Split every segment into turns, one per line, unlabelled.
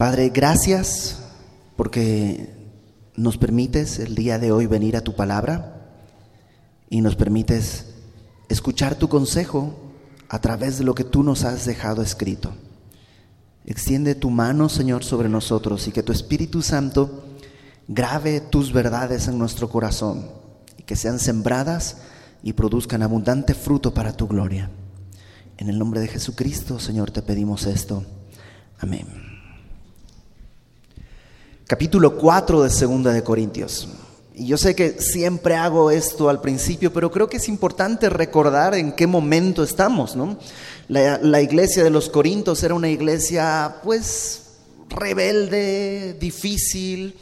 Padre, gracias porque nos permites el día de hoy venir a tu palabra y nos permites escuchar tu consejo a través de lo que tú nos has dejado escrito. Extiende tu mano, Señor, sobre nosotros y que tu Espíritu Santo grave tus verdades en nuestro corazón y que sean sembradas y produzcan abundante fruto para tu gloria. En el nombre de Jesucristo, Señor, te pedimos esto. Amén capítulo 4 de Segunda de Corintios. Y yo sé que siempre hago esto al principio, pero creo que es importante recordar en qué momento estamos, ¿no? La, la iglesia de los Corintios era una iglesia, pues, rebelde, difícil,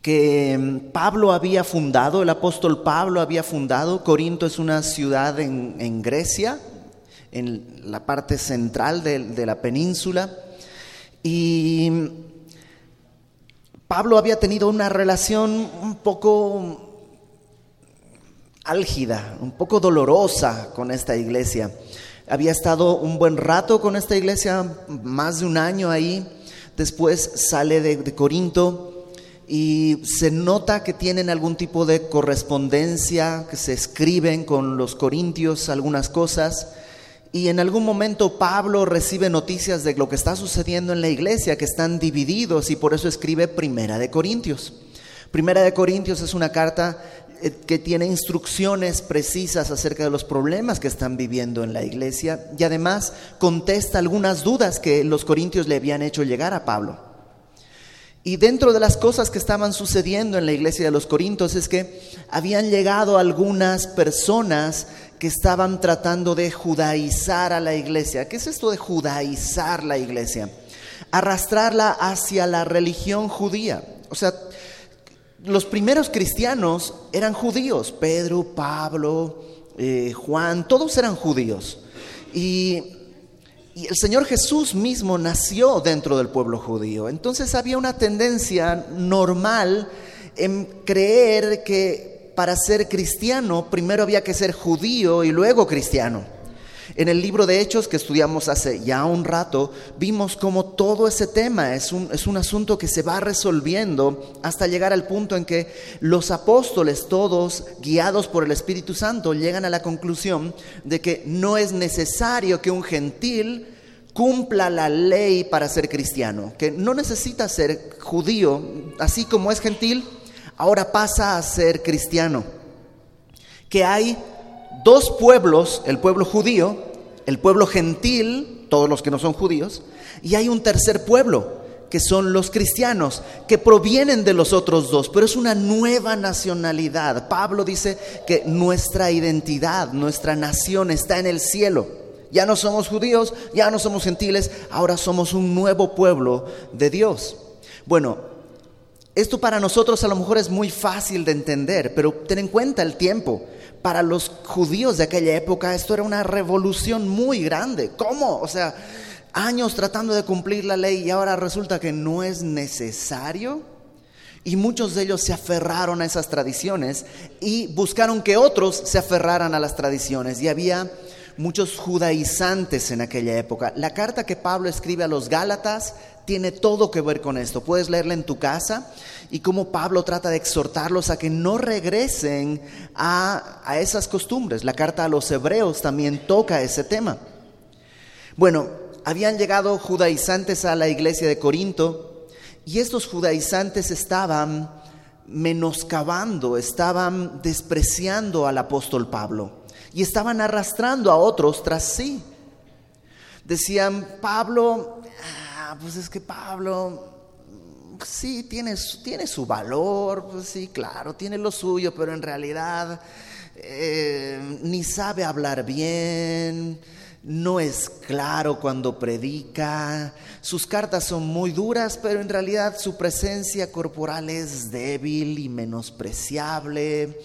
que Pablo había fundado, el apóstol Pablo había fundado. Corinto es una ciudad en, en Grecia, en la parte central de, de la península. Y Pablo había tenido una relación un poco álgida, un poco dolorosa con esta iglesia. Había estado un buen rato con esta iglesia, más de un año ahí. Después sale de, Corinto y se nota que tienen algún tipo de correspondencia, que se escriben con los corintios algunas cosas. Y en algún momento Pablo recibe noticias de lo que está sucediendo en la iglesia, que están divididos y por eso escribe Primera de Corintios. Primera de Corintios es una carta eh, que tiene instrucciones precisas acerca de los problemas que están viviendo en la iglesia y además contesta algunas dudas que los corintios le habían hecho llegar a Pablo. Y dentro de las cosas que estaban sucediendo en la iglesia de los Corintios es que habían llegado algunas personas que estaban tratando de judaizar a la iglesia. ¿Qué es esto de judaizar la iglesia? Arrastrarla hacia la religión judía. O sea, los primeros cristianos eran judíos. Pedro, Pablo, eh, Juan, todos eran judíos. Y y el Señor Jesús mismo nació dentro del pueblo judío. Entonces había una tendencia normal en creer que para ser cristiano primero había que ser judío y luego cristiano. En el libro de Hechos que estudiamos hace ya un rato, vimos cómo todo ese tema es un, es un asunto que se va resolviendo hasta llegar al punto en que los apóstoles, todos guiados por el Espíritu Santo, llegan a la conclusión de que no es necesario que un gentil cumpla la ley para ser cristiano, que no necesita ser judío, así como es gentil, ahora pasa a ser cristiano. Que hay dos pueblos, el pueblo judío, el pueblo gentil, todos los que no son judíos, y hay un tercer pueblo, que son los cristianos, que provienen de los otros dos, pero es una nueva nacionalidad. Pablo dice que nuestra identidad, nuestra nación está en el cielo. Ya no somos judíos, ya no somos gentiles, ahora somos un nuevo pueblo de Dios. Bueno, esto para nosotros a lo mejor es muy fácil de entender, pero ten en cuenta el tiempo. Para los judíos de aquella época esto era una revolución muy grande. ¿Cómo? O sea, años tratando de cumplir la ley y ahora resulta que no es necesario. Y muchos de ellos se aferraron a esas tradiciones y buscaron que otros se aferraran a las tradiciones. Y había muchos judaizantes en aquella época. La carta que Pablo escribe a los Gálatas tiene todo que ver con esto. Puedes leerla en tu casa y cómo Pablo trata de exhortarlos a que no regresen a, a esas costumbres. La carta a los hebreos también toca ese tema. Bueno, habían llegado judaizantes a la iglesia de Corinto y estos judaizantes estaban menoscabando, estaban despreciando al apóstol Pablo y estaban arrastrando a otros tras sí. Decían, Pablo pues es que Pablo sí tiene, tiene su valor, pues sí, claro, tiene lo suyo, pero en realidad eh, ni sabe hablar bien, no es claro cuando predica, sus cartas son muy duras, pero en realidad su presencia corporal es débil y menospreciable.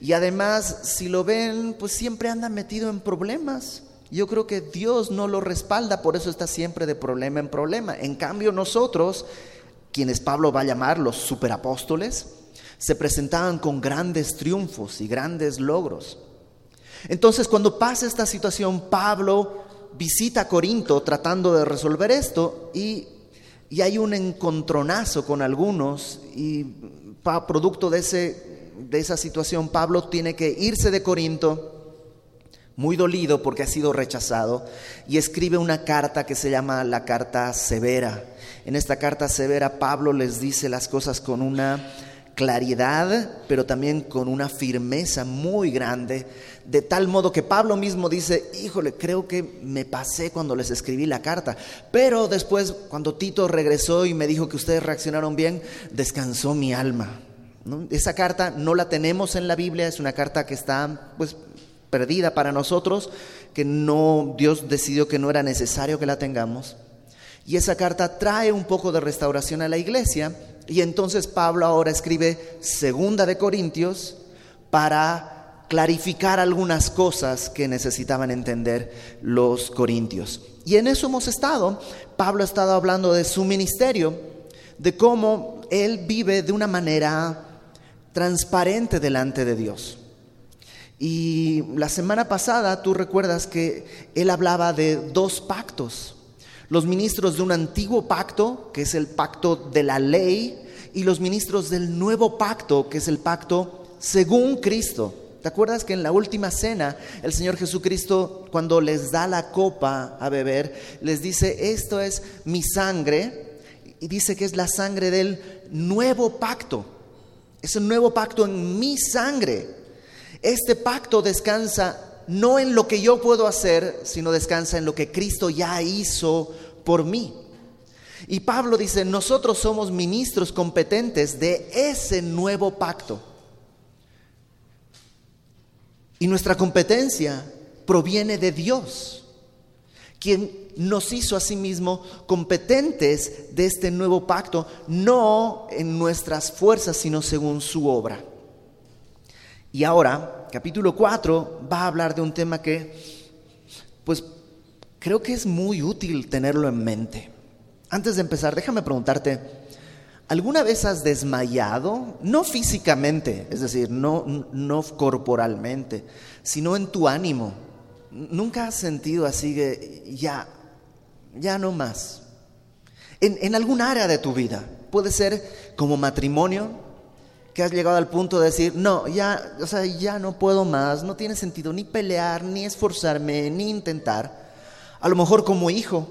Y además, si lo ven, pues siempre anda metido en problemas. Yo creo que Dios no lo respalda, por eso está siempre de problema en problema. En cambio, nosotros, quienes Pablo va a llamar los superapóstoles, se presentaban con grandes triunfos y grandes logros. Entonces, cuando pasa esta situación, Pablo visita Corinto tratando de resolver esto y y hay un encontronazo con algunos y producto de, ese, de esa situación Pablo tiene que irse de Corinto muy dolido porque ha sido rechazado y escribe una carta que se llama la carta severa. En esta carta severa Pablo les dice las cosas con una claridad, pero también con una firmeza muy grande, de tal modo que Pablo mismo dice, híjole, creo que me pasé cuando les escribí la carta, pero después cuando Tito regresó y me dijo que ustedes reaccionaron bien, descansó mi alma. Esa carta no la tenemos en la Biblia, es una carta que está pues perdida para nosotros, que no Dios decidió que no era necesario que la tengamos. Y esa carta trae un poco de restauración a la iglesia y entonces Pablo ahora escribe Segunda de Corintios para clarificar algunas cosas que necesitaban entender los corintios. Y en eso hemos estado. Pablo ha estado hablando de su ministerio, de cómo él vive de una manera transparente delante de Dios. Y la semana pasada tú recuerdas que él hablaba de dos pactos los ministros de un antiguo pacto, que es el pacto de la ley, y los ministros del nuevo pacto, que es el pacto según Cristo. ¿Te acuerdas que en la última cena el Señor Jesucristo, cuando les da la copa a beber, les dice, esto es mi sangre, y dice que es la sangre del nuevo pacto. Es un nuevo pacto en mi sangre. Este pacto descansa no en lo que yo puedo hacer, sino descansa en lo que Cristo ya hizo por mí. Y Pablo dice, nosotros somos ministros competentes de ese nuevo pacto. Y nuestra competencia proviene de Dios, quien nos hizo a sí mismo competentes de este nuevo pacto, no en nuestras fuerzas, sino según su obra. Y ahora, capítulo 4 va a hablar de un tema que, pues, creo que es muy útil tenerlo en mente. Antes de empezar, déjame preguntarte, ¿alguna vez has desmayado? No físicamente, es decir, no, no corporalmente, sino en tu ánimo. ¿Nunca has sentido así que ya, ya no más? En, en algún área de tu vida, puede ser como matrimonio, que has llegado al punto de decir, no, ya, o sea, ya no puedo más, no tiene sentido ni pelear, ni esforzarme, ni intentar. A lo mejor como hijo,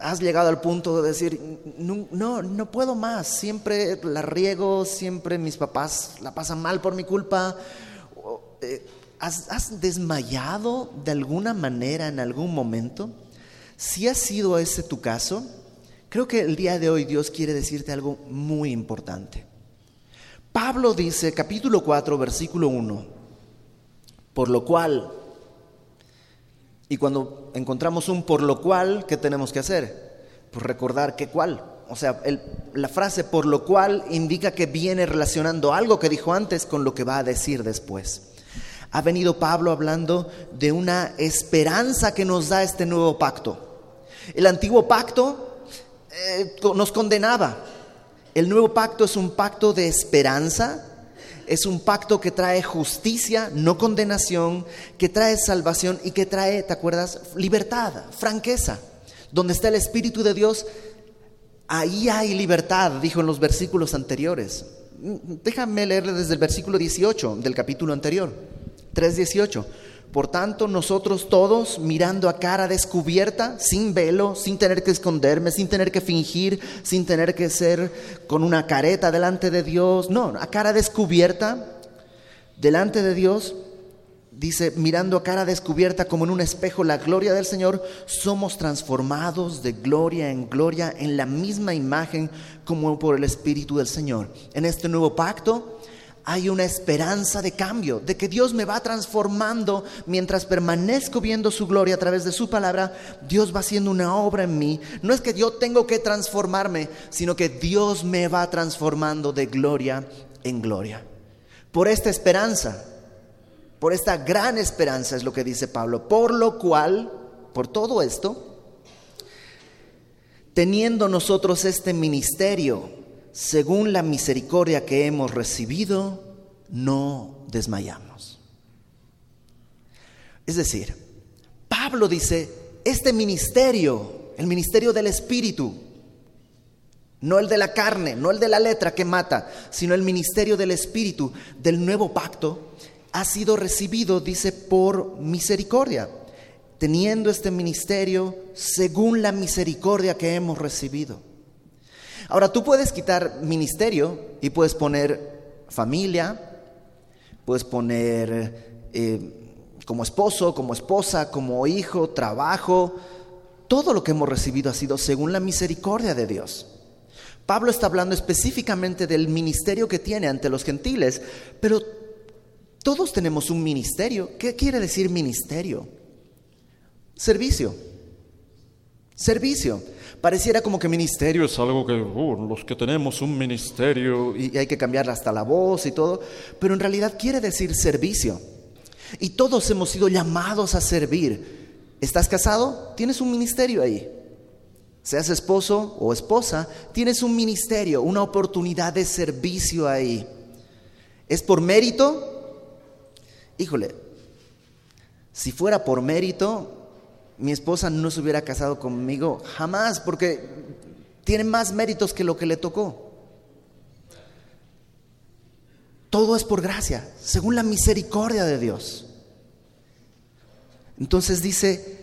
has llegado al punto de decir, no, no, puedo más, siempre la riego, siempre mis papás la pasan mal por mi culpa. Eh, ¿Has, ¿Has desmayado de alguna manera en algún momento? Si ha sido ese tu caso, creo que el día de hoy Dios quiere decirte algo muy importante. Pablo dice, capítulo 4, versículo 1, por lo cual, y cuando encontramos un por lo cual, ¿qué tenemos que hacer? Pues recordar qué cuál. O sea, la frase por lo cual indica que viene relacionando algo que dijo antes con lo que va a decir después. Ha venido Pablo hablando de una esperanza que nos da este nuevo pacto. El antiguo pacto eh, nos condenaba, el nuevo pacto es un pacto de esperanza, es un pacto que trae justicia, no condenación, que trae salvación y que trae, ¿te acuerdas? Libertad, franqueza. Donde está el Espíritu de Dios, ahí hay libertad, dijo en los versículos anteriores. Déjame leerle desde el versículo 18 del capítulo anterior, 3.18. Por tanto, nosotros todos mirando a cara descubierta, sin velo, sin tener que esconderme, sin tener que fingir, sin tener que ser con una careta delante de Dios, no, a cara descubierta, delante de Dios, dice, mirando a cara descubierta como en un espejo la gloria del Señor, somos transformados de gloria en gloria en la misma imagen como por el Espíritu del Señor. En este nuevo pacto, hay una esperanza de cambio, de que Dios me va transformando mientras permanezco viendo su gloria a través de su palabra. Dios va haciendo una obra en mí. No es que yo tengo que transformarme, sino que Dios me va transformando de gloria en gloria. Por esta esperanza, por esta gran esperanza es lo que dice Pablo, por lo cual, por todo esto, teniendo nosotros este ministerio, según la misericordia que hemos recibido, no desmayamos. Es decir, Pablo dice, este ministerio, el ministerio del Espíritu, No el de la carne, no el de la letra que mata, sino el ministerio del Espíritu del nuevo pacto ha sido recibido, dice, por misericordia, teniendo este ministerio según la misericordia que hemos recibido. Ahora, tú puedes quitar ministerio y puedes poner familia, puedes poner eh, como esposo, como esposa, como hijo, trabajo. Todo lo que hemos recibido ha sido según la misericordia de Dios. Pablo está hablando específicamente del ministerio que tiene ante los gentiles, pero todos tenemos un ministerio. ¿Qué quiere decir ministerio? Servicio. Servicio. Pareciera como que ministerio es algo que uh, los que tenemos un ministerio y hay que cambiar hasta la voz y todo, pero en realidad quiere decir servicio. Y todos hemos sido llamados a servir. ¿Estás casado? Tienes un ministerio ahí seas esposo o esposa, tienes un ministerio, una oportunidad de servicio ahí. ¿Es por mérito? Híjole, si fuera por mérito, mi esposa no se hubiera casado conmigo jamás, porque tiene más méritos que lo que le tocó. Todo es por gracia, según la misericordia de Dios. Entonces dice,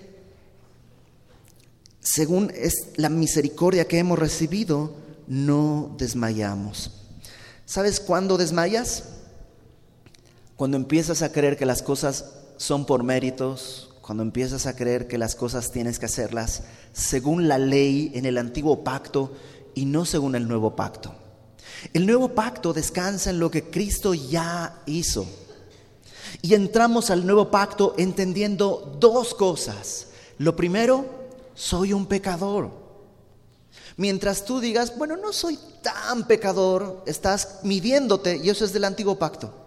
según es la misericordia que hemos recibido, no desmayamos. ¿Sabes cuándo desmayas? Cuando empiezas a creer que las cosas son por méritos, cuando empiezas a creer que las cosas tienes que hacerlas según la ley en el antiguo pacto y no según el nuevo pacto. El nuevo pacto descansa en lo que Cristo ya hizo. Y entramos al nuevo pacto entendiendo dos cosas. Lo primero, soy un pecador. Mientras tú digas, bueno, no soy tan pecador, estás midiéndote y eso es del antiguo pacto.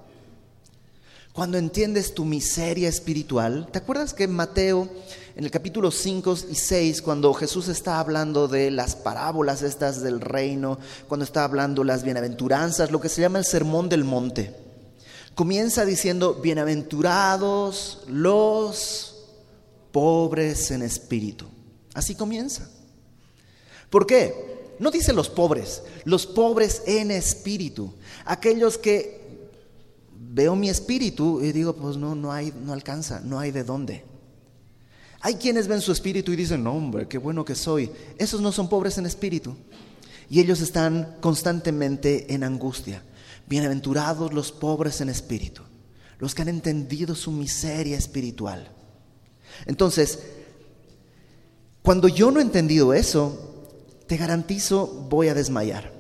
Cuando entiendes tu miseria espiritual, ¿te acuerdas que en Mateo, en el capítulo 5 y 6, cuando Jesús está hablando de las parábolas estas del reino, cuando está hablando las bienaventuranzas, lo que se llama el sermón del monte, comienza diciendo, bienaventurados los pobres en espíritu. Así comienza. ¿Por qué? No dice los pobres, los pobres en espíritu, aquellos que veo mi espíritu y digo, pues no, no hay, no alcanza, no hay de dónde. Hay quienes ven su espíritu y dicen, no, hombre, qué bueno que soy. Esos no son pobres en espíritu. Y ellos están constantemente en angustia. Bienaventurados los pobres en espíritu, los que han entendido su miseria espiritual. Entonces, cuando yo no he entendido eso, te garantizo voy a desmayar.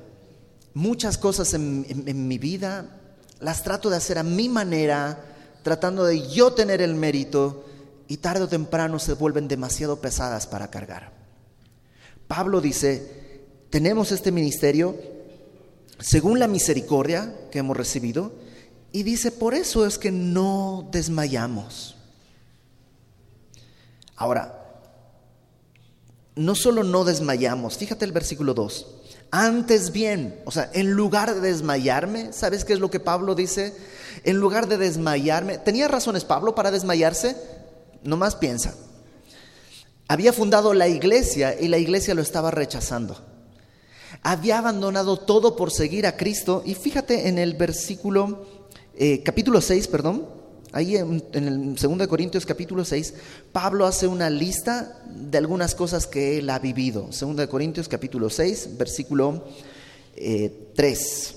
Muchas cosas en, mi vida las trato de hacer a mi manera, tratando de yo tener el mérito y tarde o temprano se vuelven demasiado pesadas para cargar. Pablo dice, tenemos este ministerio según la misericordia que hemos recibido y dice, por eso es que no desmayamos. Ahora, no solo no desmayamos, fíjate el versículo 2, antes bien, o sea, en lugar de desmayarme, ¿sabes qué es lo que Pablo dice? En lugar de desmayarme, ¿tenía razones Pablo para desmayarse? Nomás piensa. Había fundado la iglesia y la iglesia lo estaba rechazando. Había abandonado todo por seguir a Cristo y fíjate en el versículo, eh, capítulo 6, perdón, Ahí en, el 2 Corintios capítulo 6, Pablo hace una lista de algunas cosas que él ha vivido. 2 Corintios capítulo 6, versículo 3. Eh,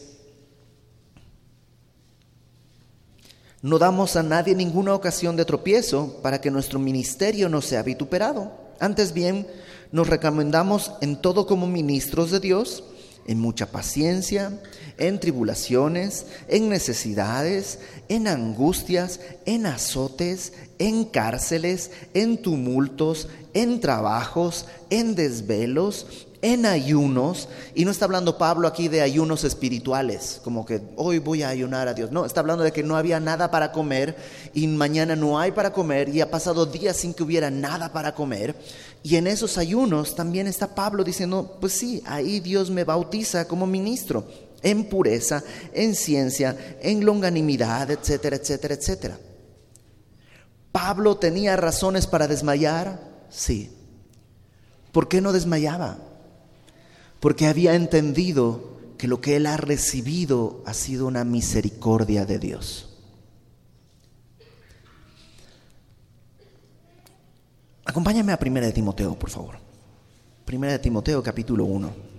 no damos a nadie ninguna ocasión de tropiezo para que nuestro ministerio no sea vituperado. Antes bien, nos recomendamos en todo como ministros de Dios en mucha paciencia, en tribulaciones, en necesidades, en angustias, en azotes, en cárceles, en tumultos, en trabajos, en desvelos, en ayunos, y no está hablando Pablo aquí de ayunos espirituales, como que hoy voy a ayunar a Dios, no, está hablando de que no había nada para comer y mañana no hay para comer y ha pasado días sin que hubiera nada para comer, y en esos ayunos también está Pablo diciendo, pues sí, ahí Dios me bautiza como ministro, en pureza, en ciencia, en longanimidad, etcétera, etcétera, etcétera. Pablo tenía razones para desmayar, sí. ¿Por qué no desmayaba? porque había entendido que lo que él ha recibido ha sido una misericordia de Dios. Acompáñame a Primera de Timoteo, por favor. Primera de Timoteo, capítulo 1.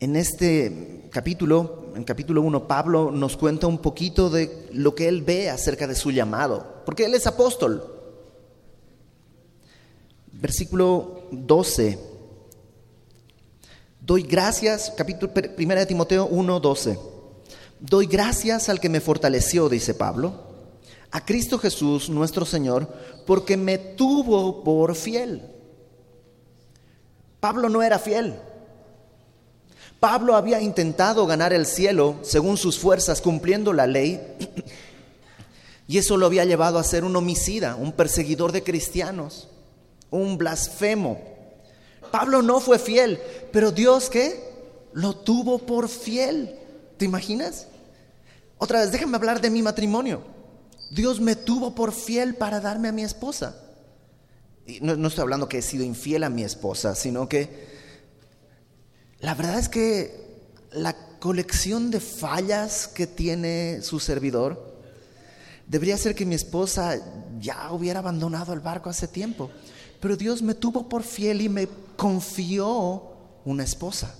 En este capítulo, en capítulo 1, Pablo nos cuenta un poquito de lo que él ve acerca de su llamado, porque él es apóstol. Versículo 12. Doy gracias, capítulo 1 de Timoteo 1, 12. Doy gracias al que me fortaleció, dice Pablo, a Cristo Jesús, nuestro Señor, porque me tuvo por fiel. Pablo no era fiel. Pablo había intentado ganar el cielo según sus fuerzas, cumpliendo la ley, y eso lo había llevado a ser un homicida, un perseguidor de cristianos, un blasfemo. Pablo no fue fiel, pero Dios qué? Lo tuvo por fiel. ¿Te imaginas? Otra vez, déjame hablar de mi matrimonio. Dios me tuvo por fiel para darme a mi esposa. Y no, no estoy hablando que he sido infiel a mi esposa, sino que la verdad es que la colección de fallas que tiene su servidor debería ser que mi esposa ya hubiera abandonado el barco hace tiempo. Pero Dios me tuvo por fiel y me confió una esposa.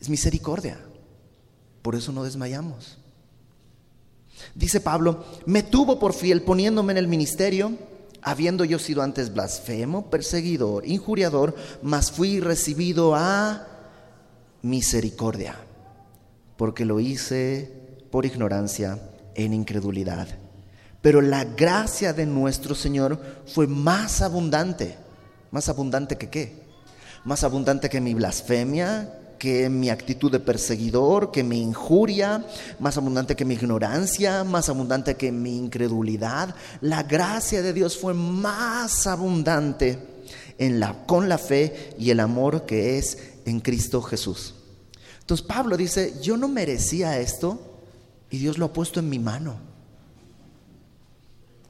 Es misericordia. Por eso no desmayamos. Dice Pablo, me tuvo por fiel poniéndome en el ministerio habiendo yo sido antes blasfemo, perseguidor, injuriador, mas fui recibido a misericordia, porque lo hice por ignorancia en incredulidad. Pero la gracia de nuestro Señor fue más abundante. ¿Más abundante que qué? Más abundante que mi blasfemia, que mi actitud de perseguidor, que mi injuria, más abundante que mi ignorancia, más abundante que mi incredulidad. La gracia de Dios fue más abundante en la, con la fe y el amor que es en Cristo Jesús. Entonces Pablo dice, yo no merecía esto y Dios lo ha puesto en mi mano.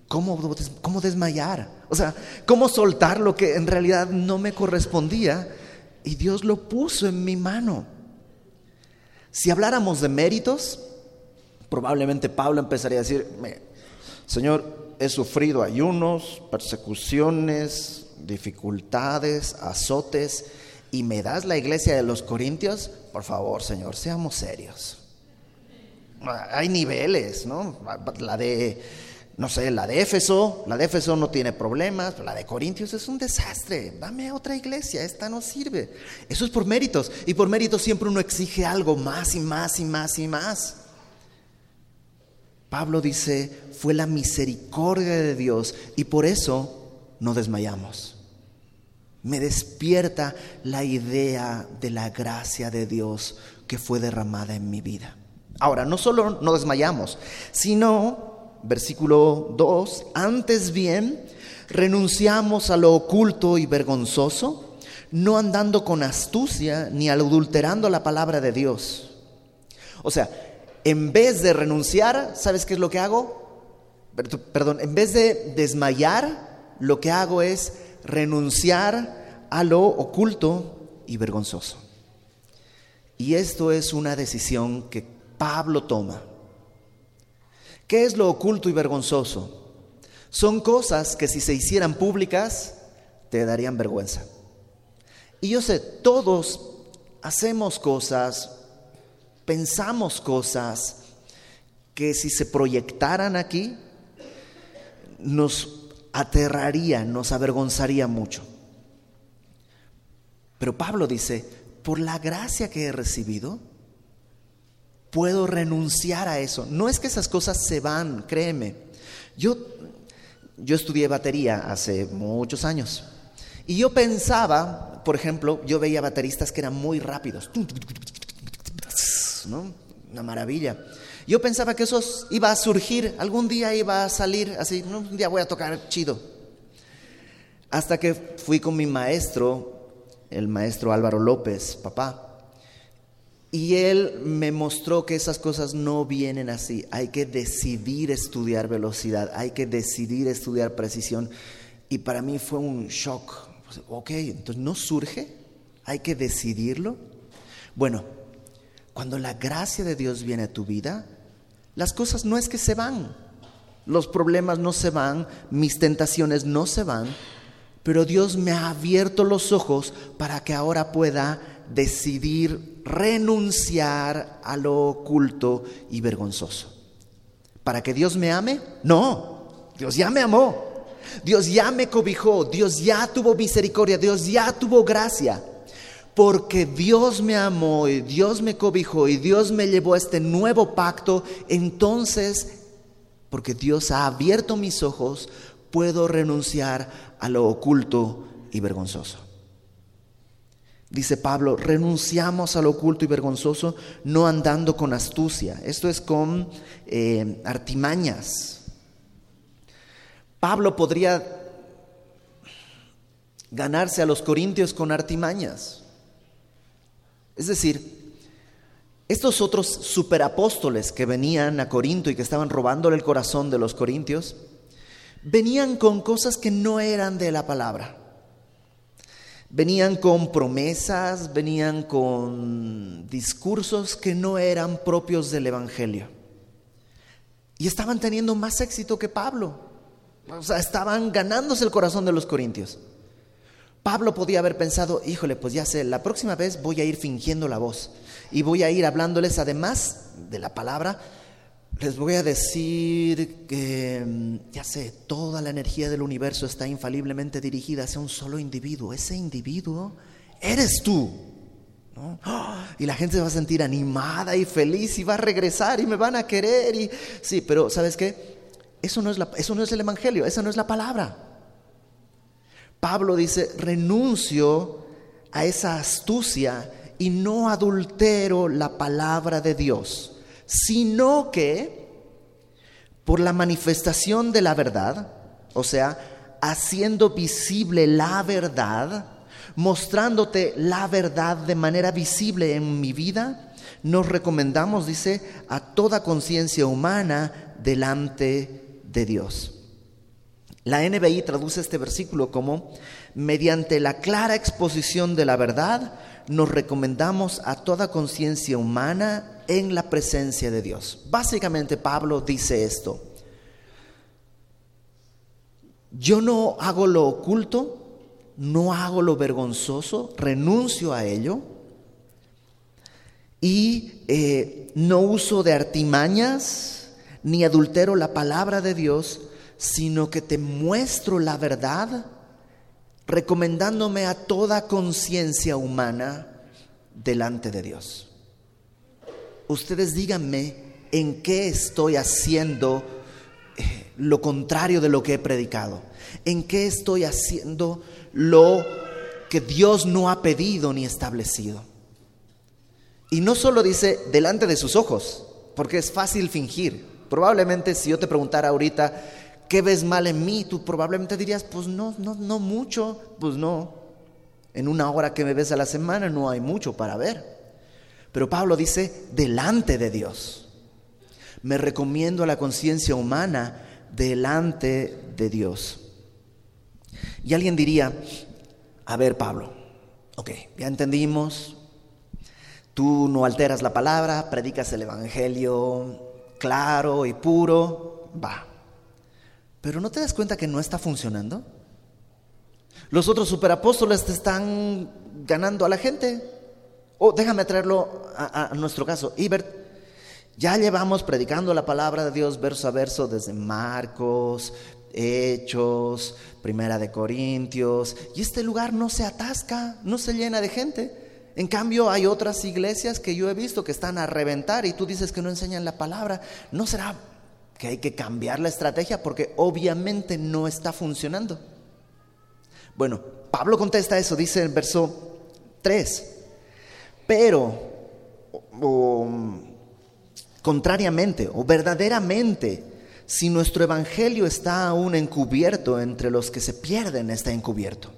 ¿Cómo, ¿Cómo desmayar? O sea, ¿cómo soltar lo que en realidad no me correspondía? Y Dios lo puso en mi mano. Si habláramos de méritos, probablemente Pablo empezaría a decir, Señor, he sufrido ayunos, persecuciones, dificultades, azotes, y me das la iglesia de los Corintios, por favor, Señor, seamos serios. Hay niveles, ¿no? La de no sé, la de Éfeso, la de Éfeso no tiene problemas, la de Corintios es un desastre. Dame otra iglesia, esta no sirve. Eso es por méritos. Y por méritos siempre uno exige algo más y más y más y más. Pablo dice, fue la misericordia de Dios y por eso no desmayamos. Me despierta la idea de la gracia de Dios que fue derramada en mi vida. Ahora, no solo no desmayamos, sino versículo 2, antes bien, renunciamos a lo oculto y vergonzoso, no andando con astucia ni adulterando la palabra de Dios. O sea, en vez de renunciar, ¿sabes qué es lo que hago? Perdón, en vez de desmayar, lo que hago es renunciar a lo oculto y vergonzoso. Y esto es una decisión que Pablo toma. ¿Qué es lo oculto y vergonzoso? Son cosas que si se hicieran públicas te darían vergüenza. Y yo sé, todos hacemos cosas, pensamos cosas que si se proyectaran aquí nos aterraría, nos avergonzaría mucho. Pero Pablo dice, por la gracia que he recibido, puedo renunciar a eso. No es que esas cosas se van, créeme. Yo, yo estudié batería hace muchos años y yo pensaba, por ejemplo, yo veía bateristas que eran muy rápidos, ¿no? Una maravilla. Yo pensaba que eso iba a surgir, algún día iba a salir así, un día voy a tocar chido. Hasta que fui con mi maestro, el maestro Álvaro López, papá, Y él me mostró que esas cosas no vienen así. Hay que decidir estudiar velocidad, hay que decidir estudiar precisión. Y para mí fue un shock. Ok, entonces no surge, hay que decidirlo. Bueno, cuando la gracia de Dios viene a tu vida, las cosas no es que se van, los problemas no se van, mis tentaciones no se van, pero Dios me ha abierto los ojos para que ahora pueda decidir renunciar a lo oculto y vergonzoso. ¿Para que Dios me ame? No, Dios ya me amó. Dios ya me cobijó, Dios ya tuvo misericordia, Dios ya tuvo gracia. Porque Dios me amó y Dios me cobijó y Dios me llevó a este nuevo pacto, entonces, porque Dios ha abierto mis ojos, puedo renunciar a lo oculto y vergonzoso. Dice Pablo, renunciamos a lo oculto y vergonzoso, no andando con astucia. Esto es con eh, artimañas. Pablo podría ganarse a los corintios con artimañas. Es decir, estos otros superapóstoles que venían a Corinto y que estaban robándole el corazón de los corintios, venían con cosas que no eran de la palabra. Venían con promesas, venían con discursos que no eran propios del Evangelio. Y estaban teniendo más éxito que Pablo. O sea, estaban ganándose el corazón de los corintios. Pablo podía haber pensado, híjole, pues ya sé, la próxima vez voy a ir fingiendo la voz y voy a ir hablándoles además de la palabra, les voy a decir que, mm, ya sé, toda la energía del universo está infaliblemente dirigida hacia un solo individuo. Ese individuo eres tú. Y la gente se va a sentir animada y feliz y va a regresar y me van a querer. Y... Sí, pero ¿sabes qué? Eso no, es la, eso no es el Evangelio, esa no es la palabra. Pablo dice, renuncio a esa astucia y no adultero la palabra de Dios sino que por la manifestación de la verdad, o sea, haciendo visible la verdad, mostrándote la verdad de manera visible en mi vida, nos recomendamos, dice, a toda conciencia humana delante de Dios. La NBI traduce este versículo como, mediante la clara exposición de la verdad, nos recomendamos a toda conciencia humana en la presencia de Dios. Básicamente Pablo dice esto. Yo no hago lo oculto, no hago lo vergonzoso, renuncio a ello y eh, no uso de artimañas ni adultero la palabra de Dios, sino que te muestro la verdad, recomendándome a toda conciencia humana delante de Dios ustedes díganme en qué estoy haciendo eh, lo contrario de lo que he predicado, en qué estoy haciendo lo que Dios no ha pedido ni establecido. Y no solo dice delante de sus ojos, porque es fácil fingir. Probablemente si yo te preguntara ahorita, ¿qué ves mal en mí? Tú probablemente dirías, pues no, no, no mucho, pues no. En una hora que me ves a la semana no hay mucho para ver. Pero Pablo dice, delante de Dios. Me recomiendo a la conciencia humana delante de Dios. Y alguien diría, a ver Pablo, ok, ya entendimos, tú no alteras la palabra, predicas el Evangelio claro y puro, va. Pero ¿no te das cuenta que no está funcionando? Los otros superapóstoles te están ganando a la gente. O déjame traerlo a, nuestro caso. Ibert, ya llevamos predicando la palabra de Dios verso a verso desde Marcos, Hechos, Primera de Corintios, y este lugar no se atasca, no se llena de gente. En cambio, hay otras iglesias que yo he visto que están a reventar y tú dices que no enseñan la palabra. ¿No será que hay que cambiar la estrategia? Porque obviamente no está funcionando. Bueno, Pablo contesta eso, dice en verso 3. Pero, contrariamente o verdaderamente, si nuestro evangelio está aún encubierto entre los que se pierden, está encubierto.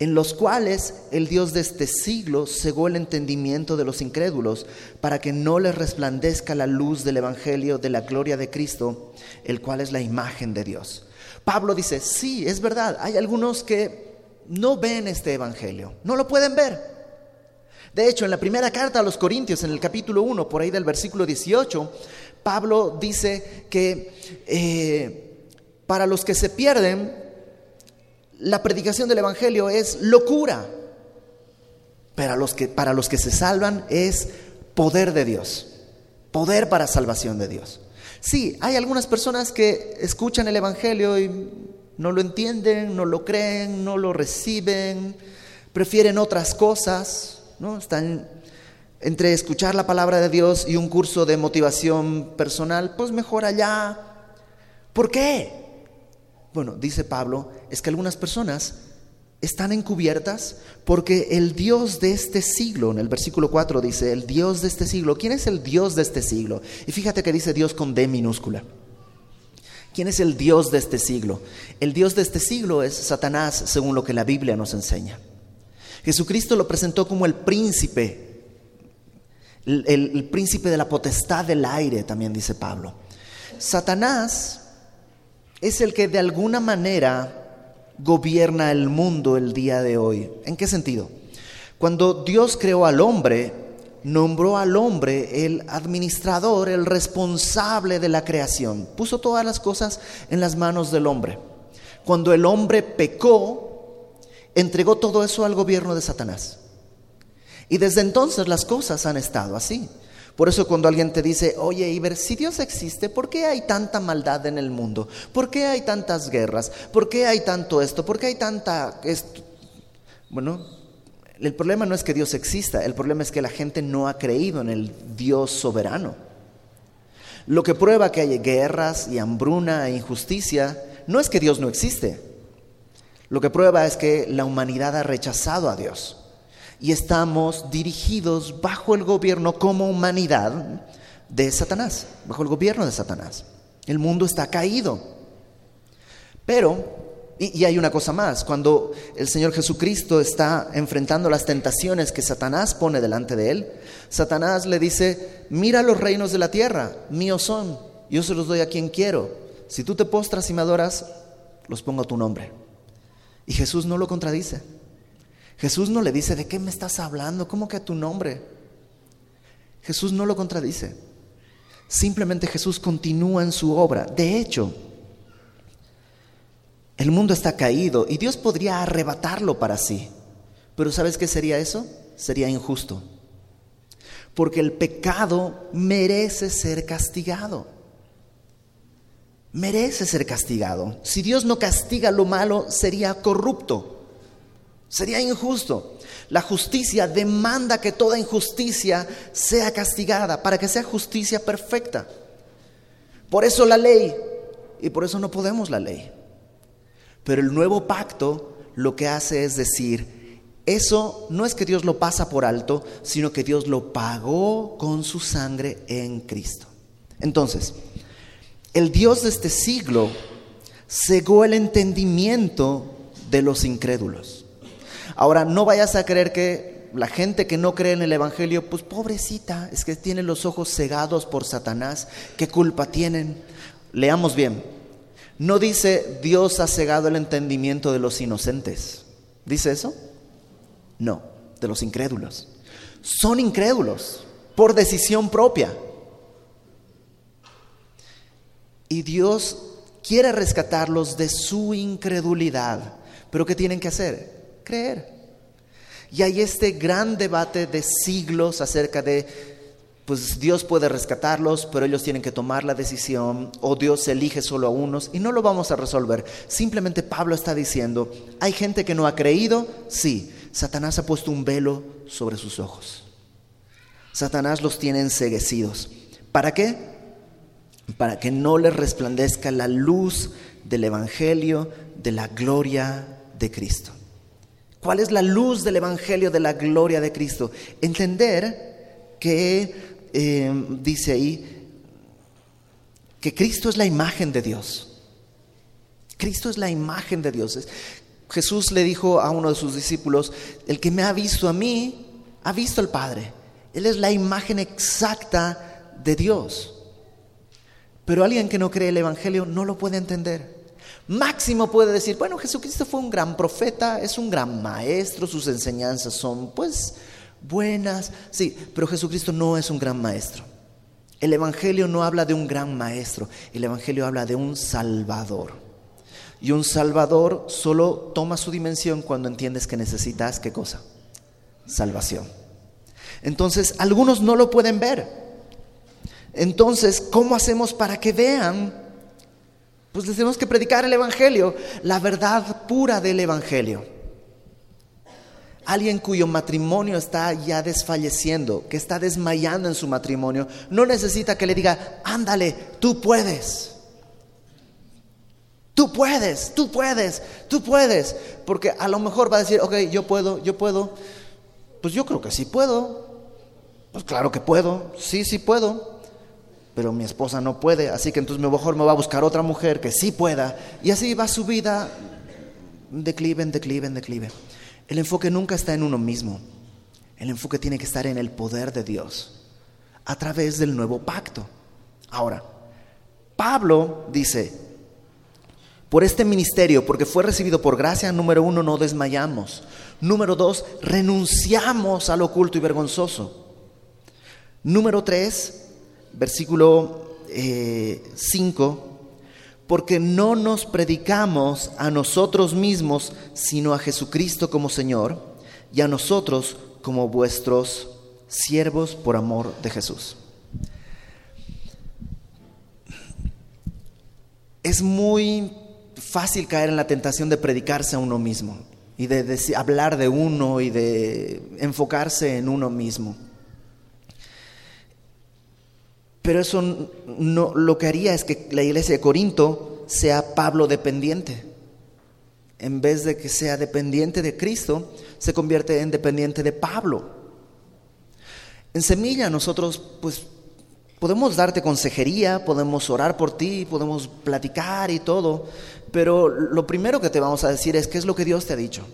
En los cuales el Dios de este siglo cegó el entendimiento de los incrédulos, para que no les resplandezca la luz del Evangelio de la gloria de Cristo, el cual es la imagen de Dios. Pablo dice, sí, es verdad, hay algunos que no ven este Evangelio, no lo pueden ver. De hecho, en la primera carta a los Corintios, en el capítulo 1, por ahí del versículo 18, Pablo dice que eh, para los que se pierden, la predicación del Evangelio es locura, pero los que, para los que se salvan es poder de Dios, poder para salvación de Dios. Sí, hay algunas personas que escuchan el Evangelio y no lo entienden, no lo creen, no lo reciben, prefieren otras cosas, ¿no? Están entre escuchar la palabra de Dios y un curso de motivación personal, pues mejor allá. ¿Por qué? Bueno, dice Pablo, es que algunas personas están encubiertas porque el Dios de este siglo, en el versículo 4 dice, el Dios de este siglo, ¿quién es el Dios de este siglo? Y fíjate que dice Dios con D minúscula. ¿Quién es el Dios de este siglo? El Dios de este siglo es Satanás, según lo que la Biblia nos enseña. Jesucristo lo presentó como el príncipe, el, el príncipe de la potestad del aire, también dice Pablo. Satanás es el que de alguna manera gobierna el mundo el día de hoy. ¿En qué sentido? Cuando Dios creó al hombre, nombró al hombre el administrador, el responsable de la creación. Puso todas las cosas en las manos del hombre. Cuando el hombre pecó, entregó todo eso al gobierno de Satanás. Y desde entonces las cosas han estado así. Por eso cuando alguien te dice, oye Iber, si Dios existe, ¿por qué hay tanta maldad en el mundo? ¿Por qué hay tantas guerras? ¿Por qué hay tanto esto? ¿Por qué hay tanta... Esto? Bueno, el problema no es que Dios exista, el problema es que la gente no ha creído en el Dios soberano. Lo que prueba que hay guerras y hambruna e injusticia no es que Dios no existe. Lo que prueba es que la humanidad ha rechazado a Dios y estamos dirigidos bajo el gobierno como humanidad de Satanás, bajo el gobierno de Satanás. El mundo está caído. Pero, y, hay una cosa más, cuando el Señor Jesucristo está enfrentando las tentaciones que Satanás pone delante de él, Satanás le dice, mira los reinos de la tierra, míos son, yo se los doy a quien quiero. Si tú te postras y me adoras, los pongo a tu nombre. Y Jesús no lo contradice. Jesús no le dice, ¿de qué me estás hablando? ¿Cómo que a tu nombre? Jesús no lo contradice. Simplemente Jesús continúa en su obra. De hecho, el mundo está caído y Dios podría arrebatarlo para sí. Pero ¿sabes qué sería eso? Sería injusto. Porque el pecado merece ser castigado. Merece ser castigado. Si Dios no castiga lo malo, sería corrupto. Sería injusto. La justicia demanda que toda injusticia sea castigada para que sea justicia perfecta. Por eso la ley, y por eso no podemos la ley. Pero el nuevo pacto lo que hace es decir, eso no es que Dios lo pasa por alto, sino que Dios lo pagó con su sangre en Cristo. Entonces, el Dios de este siglo cegó el entendimiento de los incrédulos. Ahora, no vayas a creer que la gente que no cree en el Evangelio, pues pobrecita, es que tiene los ojos cegados por Satanás, ¿qué culpa tienen? Leamos bien. No dice Dios ha cegado el entendimiento de los inocentes. ¿Dice eso? No, de los incrédulos. Son incrédulos por decisión propia. Y Dios quiere rescatarlos de su incredulidad. Pero ¿qué tienen que hacer? Creer. Y hay este gran debate de siglos acerca de, pues Dios puede rescatarlos, pero ellos tienen que tomar la decisión, o Dios elige solo a unos, y no lo vamos a resolver. Simplemente Pablo está diciendo, hay gente que no ha creído, sí, Satanás ha puesto un velo sobre sus ojos. Satanás los tiene enseguecidos. ¿Para qué? Para que no les resplandezca la luz del Evangelio de la gloria de Cristo. ¿Cuál es la luz del Evangelio de la gloria de Cristo? Entender que, eh, dice ahí, que Cristo es la imagen de Dios. Cristo es la imagen de Dios. Jesús le dijo a uno de sus discípulos, el que me ha visto a mí, ha visto al Padre. Él es la imagen exacta de Dios. Pero alguien que no cree el Evangelio no lo puede entender. Máximo puede decir, bueno, Jesucristo fue un gran profeta, es un gran maestro, sus enseñanzas son pues buenas. Sí, pero Jesucristo no es un gran maestro. El Evangelio no habla de un gran maestro, el Evangelio habla de un Salvador. Y un Salvador solo toma su dimensión cuando entiendes que necesitas, ¿qué cosa? Salvación. Entonces, algunos no lo pueden ver. Entonces, ¿cómo hacemos para que vean? Pues les tenemos que predicar el Evangelio, la verdad pura del Evangelio. Alguien cuyo matrimonio está ya desfalleciendo, que está desmayando en su matrimonio, no necesita que le diga, ándale, tú puedes. Tú puedes, tú puedes, tú puedes. Porque a lo mejor va a decir, ok, yo puedo, yo puedo. Pues yo creo que sí puedo. Pues claro que puedo, sí, sí puedo. Pero mi esposa no puede, así que entonces mejor me va a buscar otra mujer que sí pueda. Y así va su vida declive, en declive, en declive. El enfoque nunca está en uno mismo. El enfoque tiene que estar en el poder de Dios a través del nuevo pacto. Ahora, Pablo dice, por este ministerio, porque fue recibido por gracia, número uno, no desmayamos. Número dos, renunciamos al oculto y vergonzoso. Número 3, versículo 5, eh, porque no nos predicamos a nosotros mismos, sino a Jesucristo como Señor y a nosotros como vuestros siervos por amor de Jesús. Es muy fácil caer en la tentación de predicarse a uno mismo y de hablar de uno y de enfocarse en uno mismo. Pero eso no, lo que haría es que la iglesia de Corinto sea Pablo dependiente. En vez de que sea dependiente de Cristo, se convierte en dependiente de Pablo. En Semilla nosotros pues podemos darte consejería, podemos orar por ti, podemos platicar y todo, pero lo primero que te vamos a decir es qué es lo que Dios te ha dicho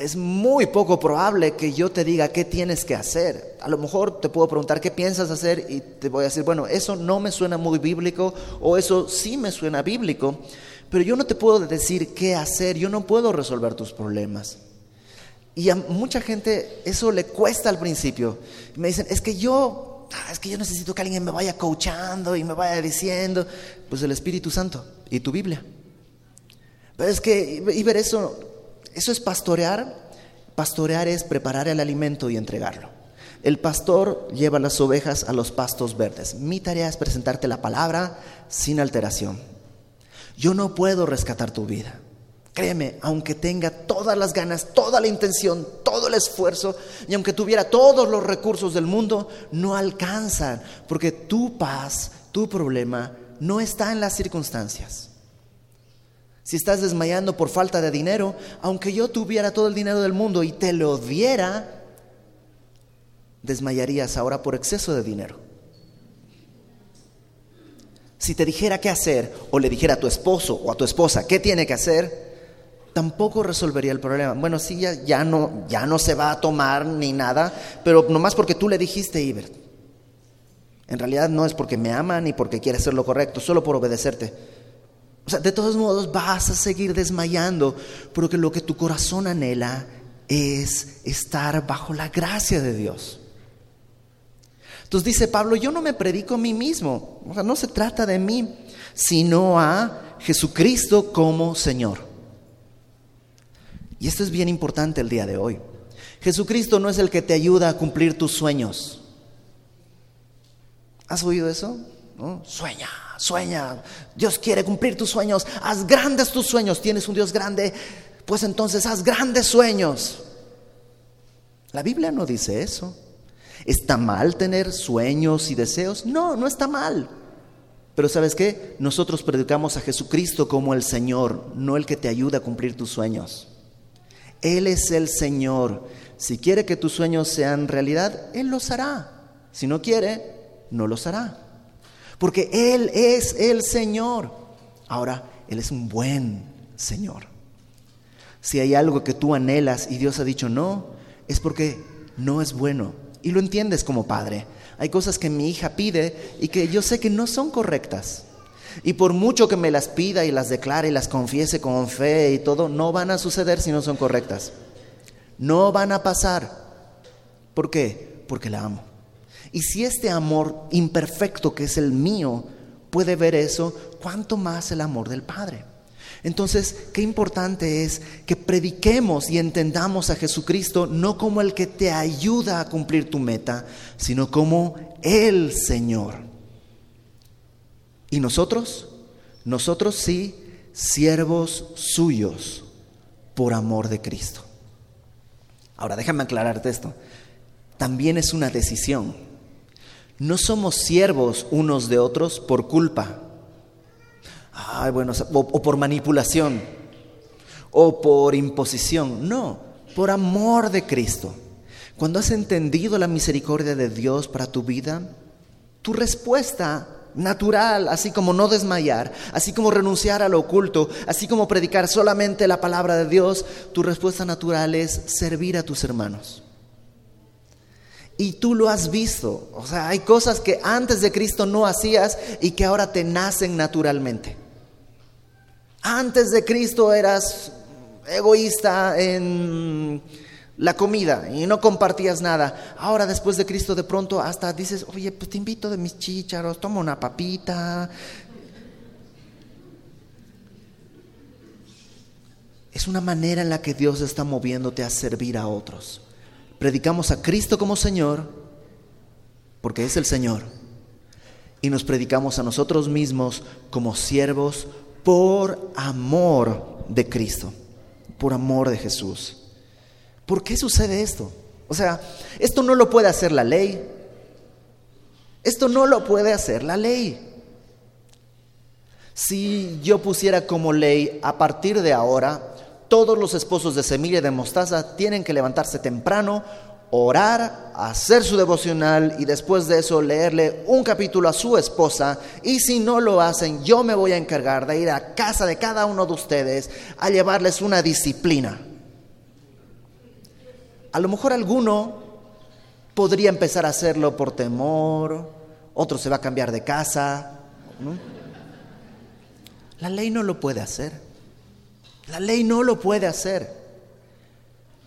es muy poco probable que yo te diga qué tienes que hacer. A lo mejor te puedo preguntar qué piensas hacer y te voy a decir, bueno, eso no me suena muy bíblico o eso sí me suena bíblico, pero yo no te puedo decir qué hacer, yo no puedo resolver tus problemas. Y a mucha gente eso le cuesta al principio. Me dicen, es que yo, ah, es que yo necesito que alguien me vaya coachando y me vaya diciendo, pues el Espíritu Santo y tu Biblia. Pero es que, y ver eso eso es pastorear. Pastorear es preparar el alimento y entregarlo. El pastor lleva las ovejas a los pastos verdes. Mi tarea es presentarte la palabra sin alteración. Yo no puedo rescatar tu vida. Créeme, aunque tenga todas las ganas, toda la intención, todo el esfuerzo, y aunque tuviera todos los recursos del mundo, no alcanzan, porque tu paz, tu problema, no está en las circunstancias. Si estás desmayando por falta de dinero, aunque yo tuviera todo el dinero del mundo y te lo diera, desmayarías ahora por exceso de dinero. Si te dijera qué hacer o le dijera a tu esposo o a tu esposa qué tiene que hacer, tampoco resolvería el problema. Bueno, sí, ya, ya, no, ya no se va a tomar ni nada, pero nomás porque tú le dijiste, Ibert. En realidad no es porque me ama ni porque quiere hacer lo correcto, solo por obedecerte. De todos modos vas a seguir desmayando, porque lo que tu corazón anhela es estar bajo la gracia de Dios. Entonces dice Pablo, yo no me predico a mí mismo, o sea, no se trata de mí, sino a Jesucristo como Señor. Y esto es bien importante el día de hoy. Jesucristo no es el que te ayuda a cumplir tus sueños. ¿Has oído eso? Sueña, sueña. Dios quiere cumplir tus sueños. Haz grandes tus sueños. Tienes un Dios grande, pues entonces haz grandes sueños. La Biblia no dice eso. ¿Está mal tener sueños y deseos? No, no está mal. Pero sabes qué? Nosotros predicamos a Jesucristo como el Señor, no el que te ayuda a cumplir tus sueños. Él es el Señor. Si quiere que tus sueños sean realidad, Él los hará. Si no quiere, no los hará porque Él es el Señor. Ahora, Él es un buen Señor. Si hay algo que tú anhelas y Dios ha dicho no, es porque no es bueno. Y lo entiendes como padre. Hay cosas que mi hija pide y que yo sé que no son correctas. Y por mucho que me las pida y las declare y las confiese con fe y todo, no van a suceder si no son correctas. No van a pasar. ¿Por qué? Porque la amo. Y si este amor imperfecto que es el mío puede ver eso, ¿cuánto más el amor del Padre? Entonces, qué importante es que prediquemos y entendamos a Jesucristo no como el que te ayuda a cumplir tu meta, sino como el Señor. ¿Y nosotros? Nosotros sí, siervos suyos por amor de Cristo. Ahora, déjame aclararte esto. También es una decisión. No somos siervos unos de otros por culpa bueno, o, por manipulación, o por imposición. No, por amor de Cristo. Cuando has entendido la misericordia de Dios para tu vida, tu respuesta natural, así como no desmayar, así como renunciar a lo oculto, así como predicar solamente la palabra de Dios, tu respuesta natural es servir a tus hermanos. Y tú lo has visto. O sea, hay cosas que antes de Cristo no hacías y que ahora te nacen naturalmente. Antes de Cristo eras egoísta en la comida y no compartías nada. Ahora después de Cristo de pronto hasta dices, oye, pues te invito de mis chícharos, toma una papita. Es una manera en la que Dios está moviéndote a servir a otros. Predicamos a Cristo como Señor, porque es el Señor. Y nos predicamos a nosotros mismos como siervos por amor de Cristo, por amor de Jesús. ¿Por qué sucede esto? O sea, esto no lo puede hacer la ley. Esto no lo puede hacer la ley. Si yo pusiera como ley, a partir de ahora, todos los esposos de semilla de mostaza tienen que levantarse temprano, orar, hacer su devocional y después de eso leerle un capítulo a su esposa. Y si no lo hacen, yo me voy a encargar de ir a casa de cada uno de ustedes a llevarles una disciplina. A lo mejor alguno podría empezar a hacerlo por temor, otro se va a cambiar de casa. La ley no lo puede hacer. La ley no lo puede hacer.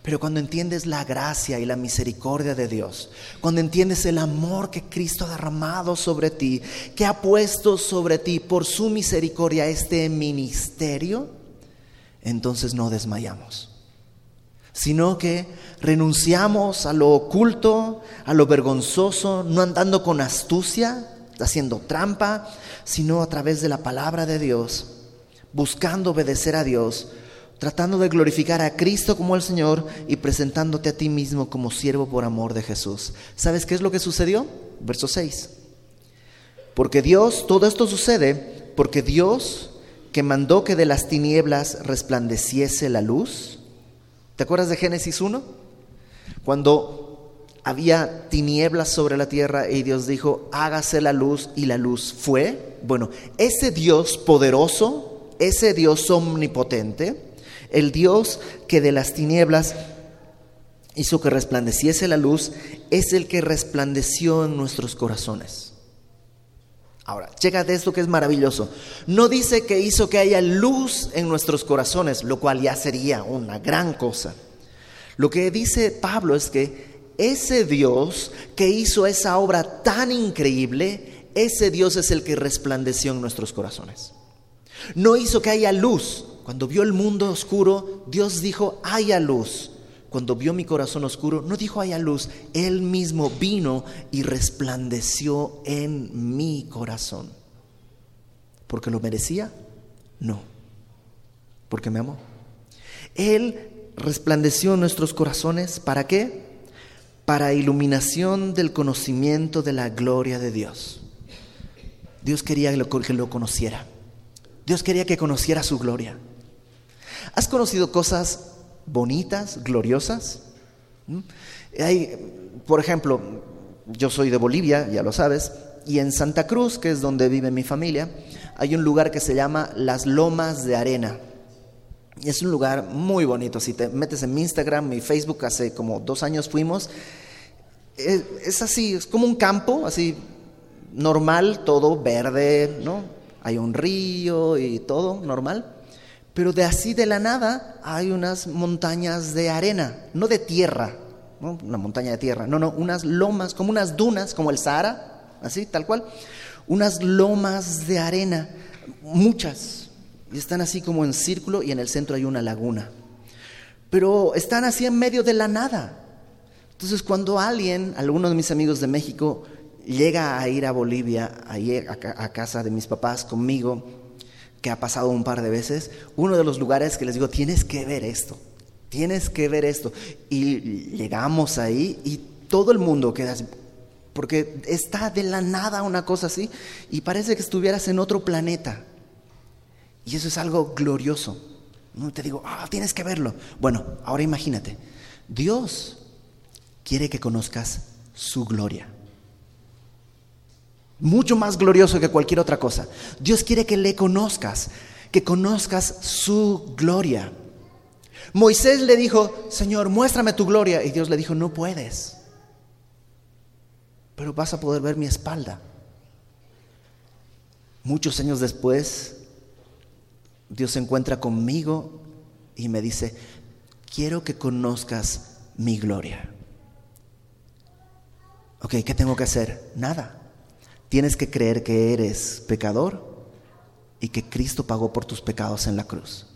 Pero cuando entiendes la gracia y la misericordia de Dios, cuando entiendes el amor que Cristo ha derramado sobre ti, que ha puesto sobre ti por su misericordia este ministerio, entonces no desmayamos, sino que renunciamos a lo oculto, a lo vergonzoso, no andando con astucia, haciendo trampa, sino a través de la palabra de Dios, buscando obedecer a Dios tratando de glorificar a Cristo como el Señor y presentándote a ti mismo como siervo por amor de Jesús. ¿Sabes qué es lo que sucedió? Verso 6. Porque Dios, todo esto sucede porque Dios que mandó que de las tinieblas resplandeciese la luz. ¿Te acuerdas de Génesis 1? Cuando había tinieblas sobre la tierra y Dios dijo, hágase la luz y la luz fue. Bueno, ese Dios poderoso, ese Dios omnipotente, el Dios que de las tinieblas hizo que resplandeciese la luz, es el que resplandeció en nuestros corazones. Ahora, de esto que es maravilloso. No dice que hizo que haya luz en nuestros corazones, lo cual ya sería una gran cosa. Lo que dice Pablo es que ese Dios que hizo esa obra tan increíble, ese Dios es el que resplandeció en nuestros corazones. No hizo que haya luz, cuando vio el mundo oscuro, Dios dijo, haya luz. Cuando vio mi corazón oscuro, no dijo haya luz, Él mismo vino y resplandeció en mi corazón. ¿Porque lo merecía? No. Porque me amó. Él resplandeció en nuestros corazones, ¿para qué? Para iluminación del conocimiento de la gloria de Dios. Dios quería que lo conociera. Dios quería que conociera su gloria. ¿Has conocido cosas bonitas, gloriosas? ¿Mm? Hay, por ejemplo, yo soy de Bolivia, ya lo sabes, y en Santa Cruz, que es donde vive mi familia, hay un lugar que se llama Las Lomas de Arena. Es un lugar muy bonito. Si te metes en mi Instagram, mi Facebook, hace como dos años fuimos. Es, es así, es como un campo, así normal, todo verde, ¿no? Hay un río y todo normal. Pero de así de la nada hay unas montañas de arena, no de tierra, una montaña de tierra, no, no, unas lomas, como unas dunas, como el Sahara, así, tal cual, unas lomas de arena, muchas, y están así como en círculo y en el centro hay una laguna. Pero están así en medio de la nada. Entonces cuando alguien, alguno de mis amigos de México, llega a ir a Bolivia, a, a casa de mis papás conmigo, que ha pasado un par de veces, uno de los lugares que les digo, tienes que ver esto, tienes que ver esto. Y llegamos ahí y todo el mundo queda así, porque está de la nada una cosa así y parece que estuvieras en otro planeta. Y eso es algo glorioso. No te digo, ah, tienes que verlo. Bueno, ahora imagínate, Dios quiere que conozcas su gloria mucho más glorioso que cualquier otra cosa. Dios quiere que le conozcas, que conozcas su gloria. Moisés le dijo, Señor, muéstrame tu gloria. Y Dios le dijo, no puedes, pero vas a poder ver mi espalda. Muchos años después, Dios se encuentra conmigo y me dice, quiero que conozcas mi gloria. Ok, ¿qué tengo que hacer? Nada. Tienes que creer que eres pecador y que Cristo pagó por tus pecados en la cruz.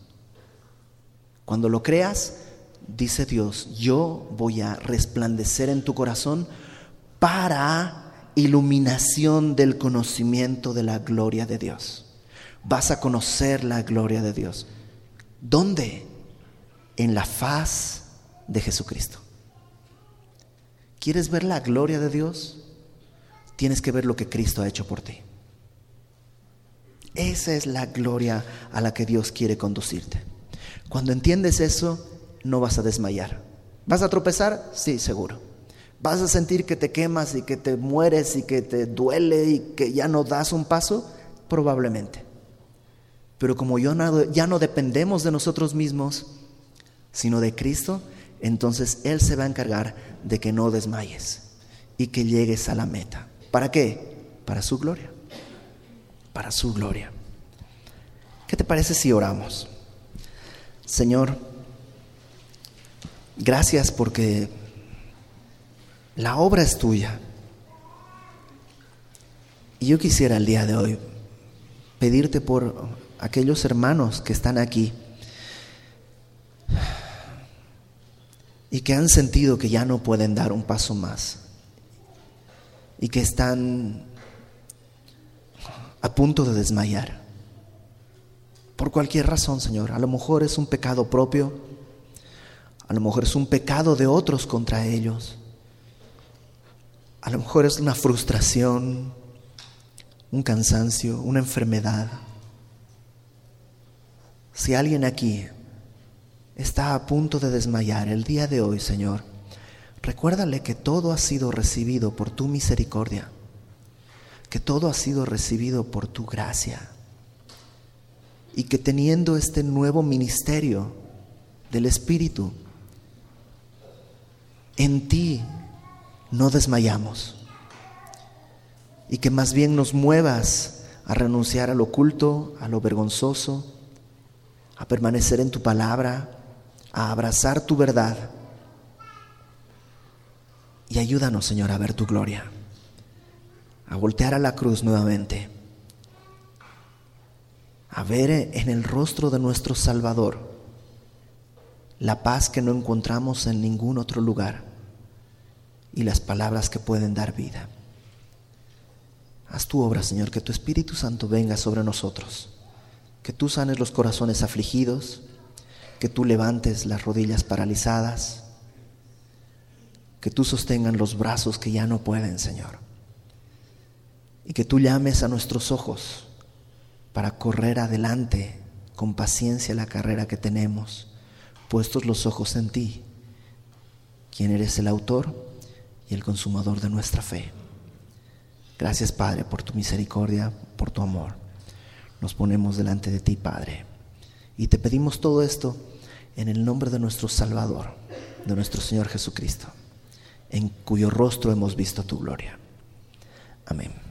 Cuando lo creas, dice Dios, yo voy a resplandecer en tu corazón para iluminación del conocimiento de la gloria de Dios. Vas a conocer la gloria de Dios. ¿Dónde? En la faz de Jesucristo. ¿Quieres ver la gloria de Dios? Tienes que ver lo que Cristo ha hecho por ti. Esa es la gloria a la que Dios quiere conducirte. Cuando entiendes eso, no vas a desmayar. ¿Vas a tropezar? Sí, seguro. ¿Vas a sentir que te quemas y que te mueres y que te duele y que ya no das un paso? Probablemente. Pero como ya no dependemos de nosotros mismos, sino de Cristo, entonces Él se va a encargar de que no desmayes y que llegues a la meta. ¿Para qué? Para su gloria. Para su gloria. ¿Qué te parece si oramos? Señor, gracias porque la obra es tuya. Y yo quisiera el día de hoy pedirte por aquellos hermanos que están aquí y que han sentido que ya no pueden dar un paso más y que están a punto de desmayar. Por cualquier razón, Señor. A lo mejor es un pecado propio, a lo mejor es un pecado de otros contra ellos, a lo mejor es una frustración, un cansancio, una enfermedad. Si alguien aquí está a punto de desmayar el día de hoy, Señor, Recuérdale que todo ha sido recibido por tu misericordia, que todo ha sido recibido por tu gracia y que teniendo este nuevo ministerio del Espíritu, en ti no desmayamos y que más bien nos muevas a renunciar a lo oculto, a lo vergonzoso, a permanecer en tu palabra, a abrazar tu verdad y ayúdanos, Señor, a ver tu gloria, a voltear a la cruz nuevamente, a ver en el rostro de nuestro Salvador la paz que no encontramos en ningún otro lugar y las palabras que pueden dar vida. Haz tu obra, Señor, que tu Espíritu Santo venga sobre nosotros, que tú sanes los corazones afligidos, que tú levantes las rodillas paralizadas, que tú sostengan los brazos que ya no pueden, Señor. Y que tú llames a nuestros ojos para correr adelante con paciencia la carrera que tenemos, puestos los ojos en ti, quien eres el autor y el consumador de nuestra fe. Gracias, Padre, por tu misericordia, por tu amor. Nos ponemos delante de ti, Padre, Y te pedimos todo esto en el nombre de nuestro Salvador, de nuestro Señor Jesucristo, en cuyo rostro hemos visto tu gloria. Amén.